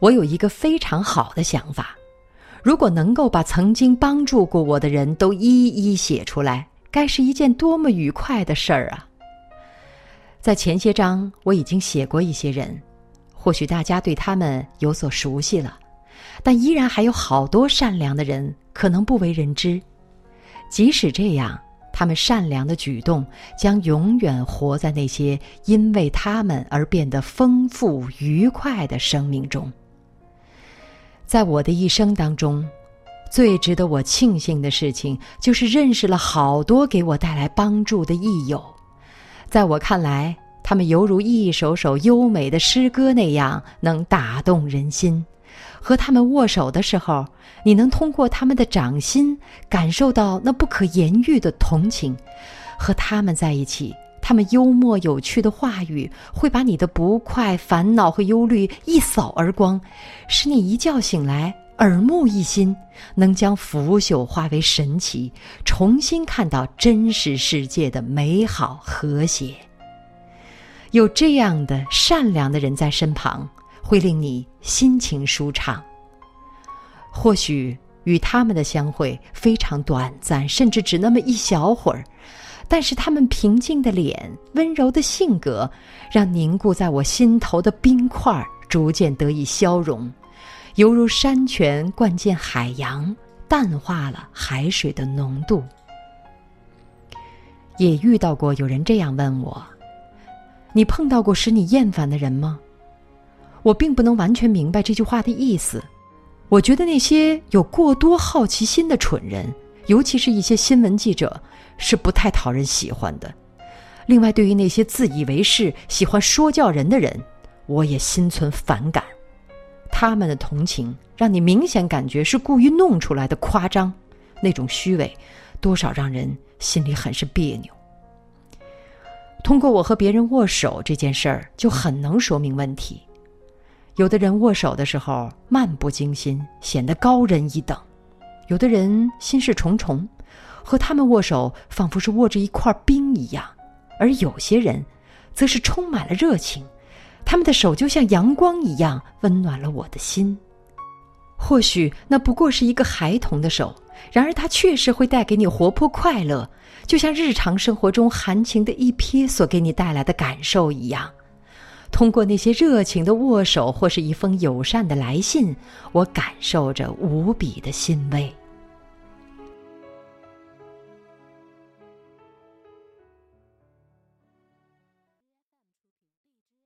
我有一个非常好的想法：如果能够把曾经帮助过我的人都一一写出来，该是一件多么愉快的事儿啊！在前些章我已经写过一些人，或许大家对他们有所熟悉了，但依然还有好多善良的人可能不为人知。即使这样，他们善良的举动将永远活在那些因为他们而变得丰富愉快的生命中。在我的一生当中，最值得我庆幸的事情，就是认识了好多给我带来帮助的益友。在我看来，他们犹如一首首优美的诗歌那样，能打动人心。和他们握手的时候，你能通过他们的掌心感受到那不可言喻的同情；和他们在一起，他们幽默有趣的话语会把你的不快、烦恼和忧虑一扫而光，使你一觉醒来耳目一新，能将腐朽化为神奇，重新看到真实世界的美好和谐。有这样的善良的人在身旁。会令你心情舒畅。或许与他们的相会非常短暂，甚至只那么一小会儿，但是他们平静的脸、温柔的性格，让凝固在我心头的冰块逐渐得以消融，犹如山泉灌进海洋，淡化了海水的浓度。也遇到过有人这样问我：“你碰到过使你厌烦的人吗？”我并不能完全明白这句话的意思。我觉得那些有过多好奇心的蠢人，尤其是一些新闻记者，是不太讨人喜欢的。另外，对于那些自以为是、喜欢说教人的人，我也心存反感。他们的同情让你明显感觉是故意弄出来的夸张，那种虚伪，多少让人心里很是别扭。通过我和别人握手这件事儿，就很能说明问题。有的人握手的时候漫不经心，显得高人一等；有的人心事重重，和他们握手仿佛是握着一块冰一样；而有些人，则是充满了热情，他们的手就像阳光一样温暖了我的心。或许那不过是一个孩童的手，然而它确实会带给你活泼快乐，就像日常生活中含情的一瞥所给你带来的感受一样。通过那些热情的握手，或是一封友善的来信，我感受着无比的欣慰。